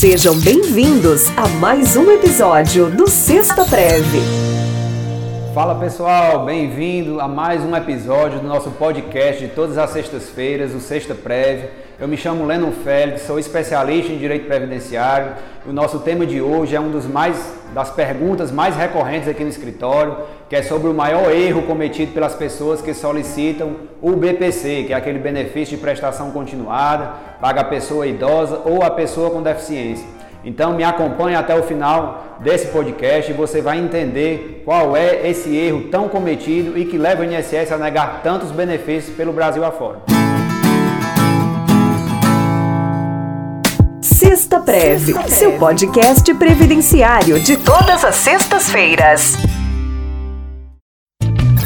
Sejam bem-vindos a mais um episódio do Sexta Preve. Fala pessoal, bem-vindo a mais um episódio do nosso podcast de todas as sextas-feiras, o Sexta Preve. Eu me chamo Lennon Félix, sou especialista em direito previdenciário. O nosso tema de hoje é um dos mais das perguntas mais recorrentes aqui no escritório, que é sobre o maior erro cometido pelas pessoas que solicitam o BPC, que é aquele benefício de prestação continuada, paga a pessoa idosa ou a pessoa com deficiência. Então me acompanhe até o final desse podcast e você vai entender qual é esse erro tão cometido e que leva o INSS a negar tantos benefícios pelo Brasil afora. Sexta Preve, seu podcast previdenciário de todas as sextas-feiras.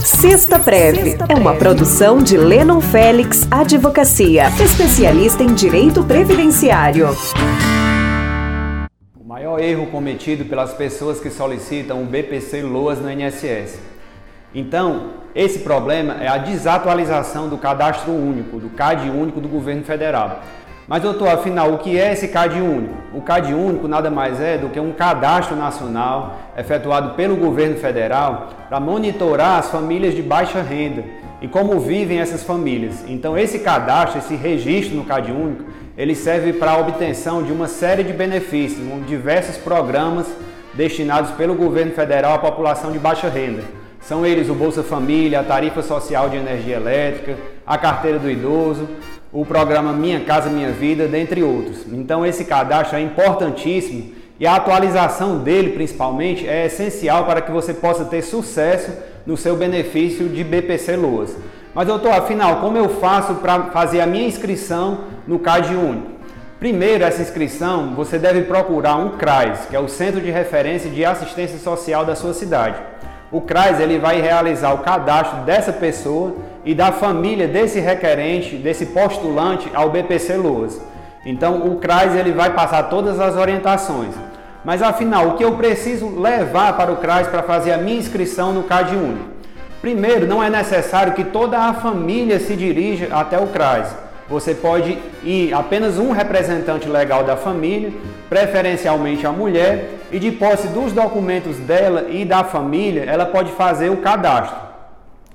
Sexta Preve é uma produção de Lennon Félix Advocacia, especialista em direito previdenciário. O maior erro cometido pelas pessoas que solicitam o BPC Loas no INSS. Então, esse problema é a desatualização do cadastro único, do CAD único do governo federal. Mas, doutor, afinal, o que é esse CAD único? O CAD único nada mais é do que um cadastro nacional efetuado pelo governo federal para monitorar as famílias de baixa renda e como vivem essas famílias. Então, esse cadastro, esse registro no CAD único, ele serve para a obtenção de uma série de benefícios, diversos programas destinados pelo governo federal à população de baixa renda. São eles o Bolsa Família, a tarifa social de energia elétrica, a carteira do idoso, o programa Minha Casa Minha Vida, dentre outros. Então esse cadastro é importantíssimo e a atualização dele, principalmente, é essencial para que você possa ter sucesso no seu benefício de BPC Loas. Mas doutor, afinal, como eu faço para fazer a minha inscrição no CAD Único? Primeiro, essa inscrição, você deve procurar um CRAS, que é o Centro de Referência de Assistência Social da sua cidade. O CRAS ele vai realizar o cadastro dessa pessoa e da família desse requerente, desse postulante ao BPC Loas. Então o CRAS ele vai passar todas as orientações. Mas afinal, o que eu preciso levar para o CRAS para fazer a minha inscrição no CAD Único? Primeiro, não é necessário que toda a família se dirija até o CRAS. Você pode ir apenas um representante legal da família, preferencialmente a mulher, e de posse dos documentos dela e da família, ela pode fazer o cadastro.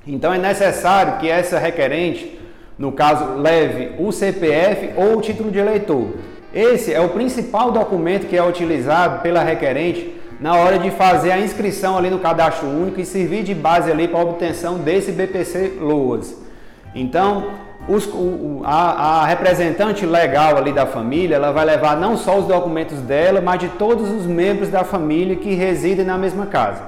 Então é necessário que essa requerente, no caso, leve o CPF ou o título de eleitor. Esse é o principal documento que é utilizado pela requerente na hora de fazer a inscrição ali no cadastro único e servir de base ali para a obtenção desse BPC Loas. Então, os, o, a, a, representante legal ali da família, ela vai levar não só os documentos dela, mas de todos os membros da família que residem na mesma casa.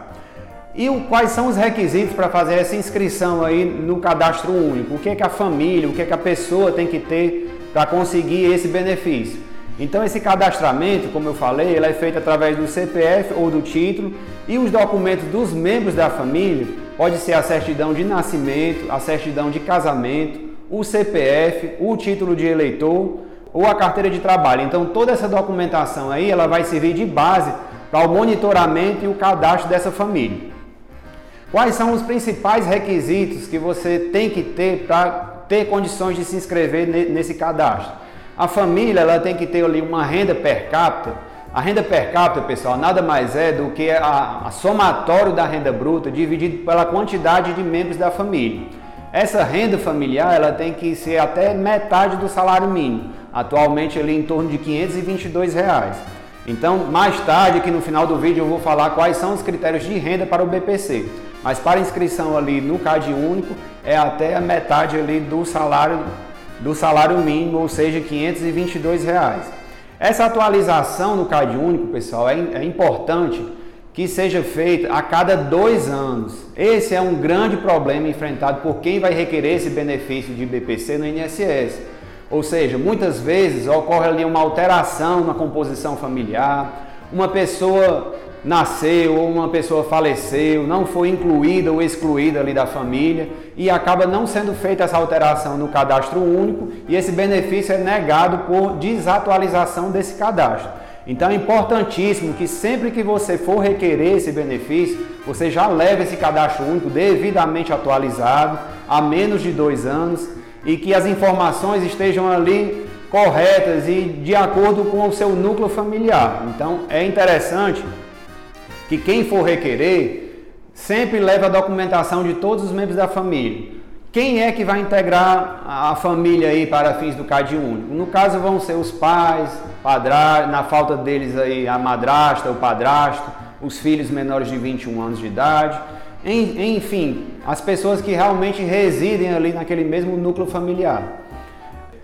E o, quais são os requisitos para fazer essa inscrição aí no cadastro único? O que é que a família, o que é que a pessoa tem que ter para conseguir esse benefício? Então esse cadastramento, como eu falei, ele é feito através do CPF ou do título e os documentos dos membros da família pode ser a certidão de nascimento, a certidão de casamento, o CPF, o título de eleitor ou a carteira de trabalho. Então toda essa documentação aí ela vai servir de base para o monitoramento e o cadastro dessa família. Quais são os principais requisitos que você tem que ter para ter condições de se inscrever nesse cadastro? A família ela tem que ter ali uma renda per capita. A renda per capita, pessoal, nada mais é do que a, a somatório da renda bruta dividido pela quantidade de membros da família. Essa renda familiar ela tem que ser até metade do salário mínimo, atualmente ali em torno de 522 reais. Então, mais tarde, aqui no final do vídeo, eu vou falar quais são os critérios de renda para o BPC. Mas para inscrição ali no CAD único é até a metade ali do salário do salário mínimo, ou seja, 522 reais. Essa atualização no CAD único, pessoal, é, é importante que seja feita a cada dois anos. Esse é um grande problema enfrentado por quem vai requerer esse benefício de BPC no INSS. Ou seja, muitas vezes ocorre ali uma alteração na composição familiar, uma pessoa nasceu ou uma pessoa faleceu, não foi incluída ou excluída ali da família e acaba não sendo feita essa alteração no cadastro único e esse benefício é negado por desatualização desse cadastro. Então é importantíssimo que sempre que você for requerer esse benefício, você já leve esse cadastro único devidamente atualizado, há menos de dois anos, e que as informações estejam ali corretas e de acordo com o seu núcleo familiar. Então é interessante que quem for requerer sempre leve a documentação de todos os membros da família. Quem é que vai integrar a família aí para fins do CAD único? No caso vão ser os pais, padrasto, na falta deles aí a madrasta, o padrasto, os filhos menores de 21 anos de idade, enfim, as pessoas que realmente residem ali naquele mesmo núcleo familiar.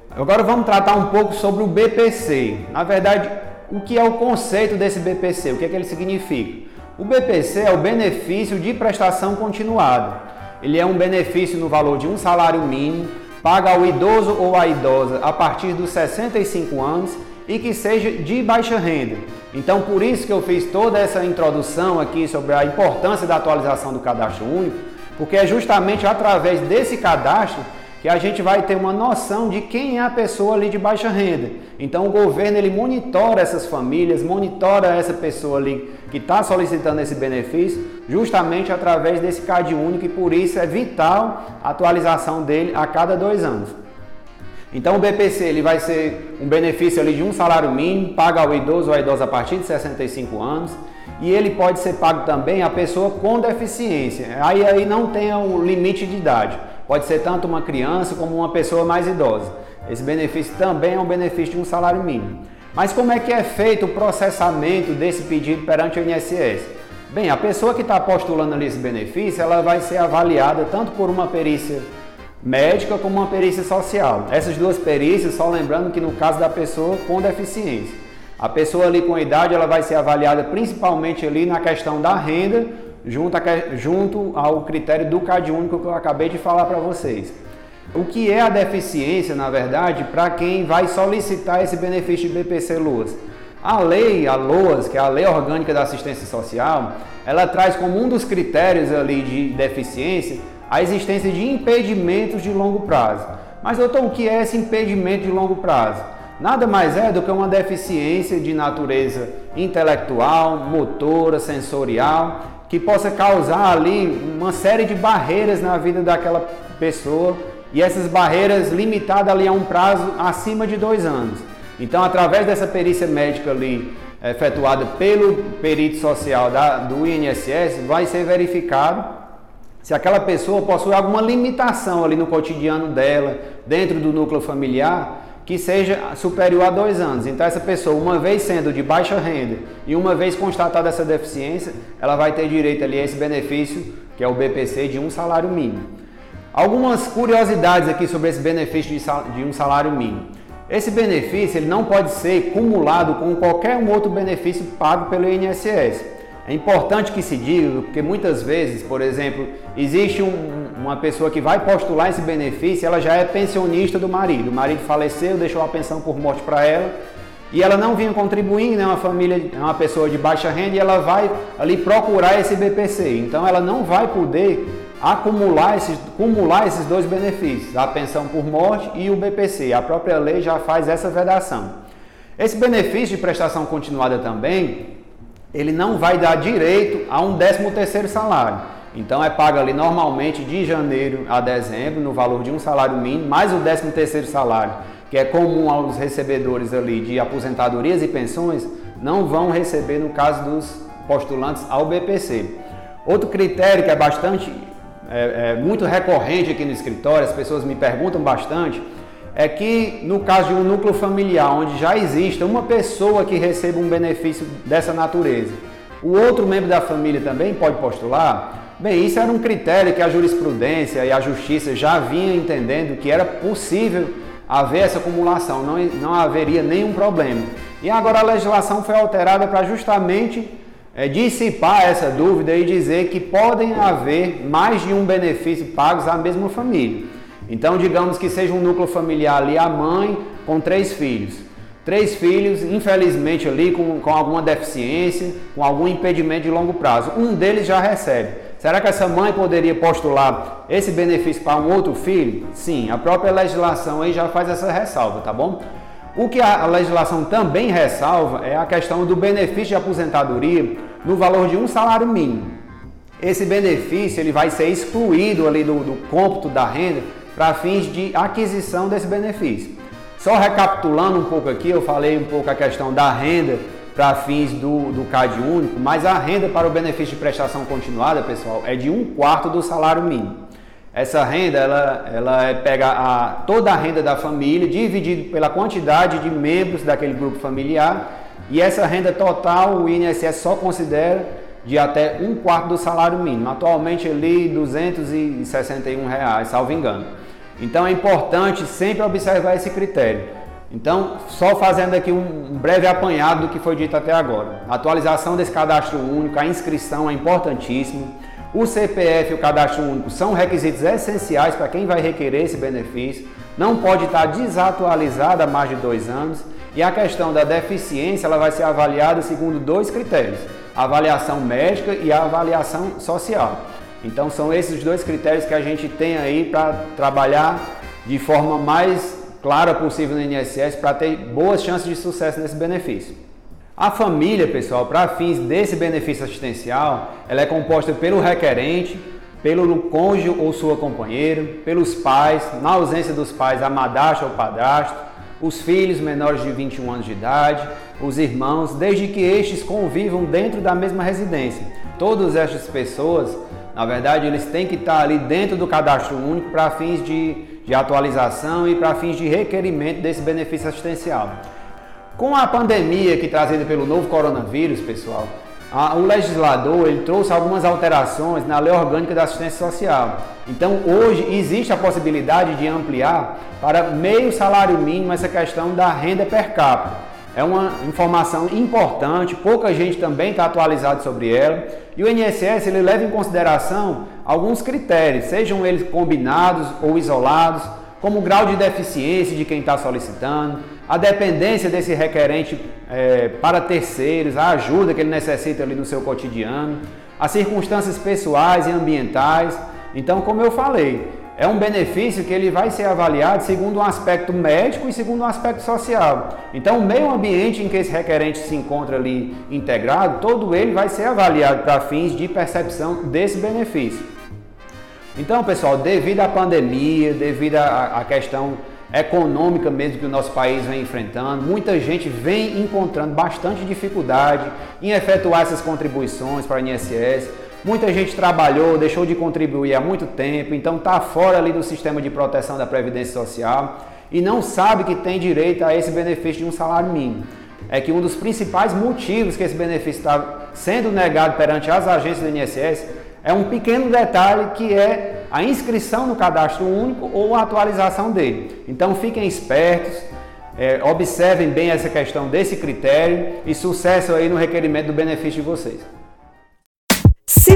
Agora vamos tratar um pouco sobre o BPC. Na verdade, o que é o conceito desse BPC? O que é que ele significa? O BPC é o benefício de prestação continuada. Ele é um benefício no valor de um salário mínimo, paga ao idoso ou à idosa a partir dos 65 anos e que seja de baixa renda. Então, por isso que eu fiz toda essa introdução aqui sobre a importância da atualização do cadastro único, porque é justamente através desse cadastro que a gente vai ter uma noção de quem é a pessoa ali de baixa renda. Então, o governo ele monitora essas famílias, monitora essa pessoa ali que está solicitando esse benefício, justamente através desse CAD único e por isso é vital a atualização dele a cada dois anos. Então o BPC ele vai ser um benefício ali de um salário mínimo, paga ao idoso ou à idosa a partir de 65 anos, e ele pode ser pago também à pessoa com deficiência. Aí, aí não tem o limite de idade. Pode ser tanto uma criança como uma pessoa mais idosa. Esse benefício também é um benefício de um salário mínimo. Mas como é que é feito o processamento desse pedido perante o INSS? Bem, a pessoa que está postulando ali esse benefício, ela vai ser avaliada tanto por uma perícia médica como uma perícia social. Essas duas perícias, só lembrando que no caso da pessoa com deficiência, a pessoa ali com idade ela vai ser avaliada principalmente ali na questão da renda, junto, a, junto ao critério do CAD único que eu acabei de falar para vocês. O que é a deficiência, na verdade, para quem vai solicitar esse benefício de BPC LOAS? A lei, a LOAS, que é a Lei Orgânica da Assistência Social, ela traz como um dos critérios ali de deficiência a existência de impedimentos de longo prazo. Mas, doutor, o que é esse impedimento de longo prazo? Nada mais é do que uma deficiência de natureza intelectual, motora, sensorial, que possa causar ali uma série de barreiras na vida daquela pessoa e essas barreiras limitadas ali a um prazo acima de dois anos. Então, através dessa perícia médica ali efetuada pelo perito social da, do INSS, vai ser verificado se aquela pessoa possui alguma limitação ali no cotidiano dela, dentro do núcleo familiar, que seja superior a dois anos. Então, essa pessoa, uma vez sendo de baixa renda e uma vez constatada essa deficiência, ela vai ter direito ali a esse benefício, que é o BPC, de um salário mínimo. Algumas curiosidades aqui sobre esse benefício de um salário mínimo. Esse benefício ele não pode ser cumulado com qualquer um outro benefício pago pelo INSS. É importante que se diga, porque muitas vezes, por exemplo, existe um, uma pessoa que vai postular esse benefício, ela já é pensionista do marido. O marido faleceu, deixou a pensão por morte para ela e ela não vinha contribuindo, é uma família, é uma pessoa de baixa renda e ela vai ali procurar esse BPC. Então ela não vai poder acumular esses, acumular esses dois benefícios, a pensão por morte e o BPC. A própria lei já faz essa vedação. Esse benefício de prestação continuada também, ele não vai dar direito a um 13 terceiro salário. Então é pago ali normalmente de janeiro a dezembro no valor de um salário mínimo, mais o 13 terceiro salário, que é comum aos recebedores ali de aposentadorias e pensões, não vão receber no caso dos postulantes ao BPC. Outro critério que é bastante, é, é muito recorrente aqui no escritório, as pessoas me perguntam bastante, é que no caso de um núcleo familiar onde já exista uma pessoa que receba um benefício dessa natureza, o outro membro da família também pode postular? Bem, isso era um critério que a jurisprudência e a justiça já vinham entendendo que era possível haver essa acumulação, não, não haveria nenhum problema. E agora a legislação foi alterada para justamente é, dissipar essa dúvida e dizer que podem haver mais de um benefício pagos à mesma família. Então, digamos que seja um núcleo familiar ali, a mãe com três filhos. Três filhos, infelizmente, ali com, com alguma deficiência, com algum impedimento de longo prazo. Um deles já recebe. Será que essa mãe poderia postular esse benefício para um outro filho? Sim, a própria legislação aí já faz essa ressalva, tá bom? O que a legislação também ressalva é a questão do benefício de aposentadoria no valor de um salário mínimo. Esse benefício ele vai ser excluído ali do, do cômputo da renda para fins de aquisição desse benefício. Só recapitulando um pouco aqui, eu falei um pouco a questão da renda para fins do, do CAD único, mas a renda para o benefício de prestação continuada, pessoal, é de um quarto do salário mínimo. Essa renda, ela, ela é, pega a, toda a renda da família, dividido pela quantidade de membros daquele grupo familiar, e essa renda total o INSS só considera de até um quarto do salário mínimo. Atualmente ali 261 reais, salvo engano. Então é importante sempre observar esse critério. Então, só fazendo aqui um breve apanhado do que foi dito até agora. A atualização desse cadastro único, a inscrição é importantíssimo. O CPF e o cadastro único são requisitos essenciais para quem vai requerer esse benefício. Não pode estar desatualizado há mais de dois anos. E a questão da deficiência ela vai ser avaliada segundo dois critérios: a avaliação médica e a avaliação social. Então são esses dois critérios que a gente tem aí para trabalhar de forma mais clara possível no INSS para ter boas chances de sucesso nesse benefício. A família, pessoal, para fins desse benefício assistencial, ela é composta pelo requerente, pelo cônjuge ou sua companheira, pelos pais, na ausência dos pais, a madrasta ou padrasto, os filhos menores de 21 anos de idade, os irmãos, desde que estes convivam dentro da mesma residência. Todas estas pessoas, na verdade, eles têm que estar ali dentro do cadastro único para fins de, de atualização e para fins de requerimento desse benefício assistencial. Com a pandemia que trazida pelo novo coronavírus, pessoal, a, o legislador ele trouxe algumas alterações na lei orgânica da assistência social. Então, hoje existe a possibilidade de ampliar para meio salário mínimo essa questão da renda per capita. É uma informação importante, pouca gente também está atualizado sobre ela. E o INSS ele leva em consideração alguns critérios, sejam eles combinados ou isolados, como o grau de deficiência de quem está solicitando, a dependência desse requerente é, para terceiros, a ajuda que ele necessita ali no seu cotidiano, as circunstâncias pessoais e ambientais. Então, como eu falei, é um benefício que ele vai ser avaliado segundo um aspecto médico e segundo um aspecto social. Então, o meio ambiente em que esse requerente se encontra ali integrado, todo ele vai ser avaliado para fins de percepção desse benefício. Então, pessoal, devido à pandemia, devido à questão econômica mesmo que o nosso país vem enfrentando. Muita gente vem encontrando bastante dificuldade em efetuar essas contribuições para o INSS. Muita gente trabalhou, deixou de contribuir há muito tempo, então está fora ali do sistema de proteção da Previdência Social e não sabe que tem direito a esse benefício de um salário mínimo. É que um dos principais motivos que esse benefício está sendo negado perante as agências do INSS é um pequeno detalhe que é a inscrição no cadastro único ou a atualização dele. Então fiquem espertos, é, observem bem essa questão desse critério e sucesso aí no requerimento do benefício de vocês.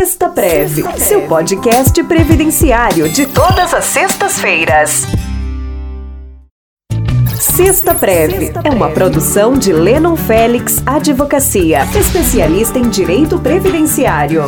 Sexta Preve, seu podcast previdenciário de todas as sextas-feiras. Sexta Preve é uma produção de Lennon Félix Advocacia, especialista em direito previdenciário.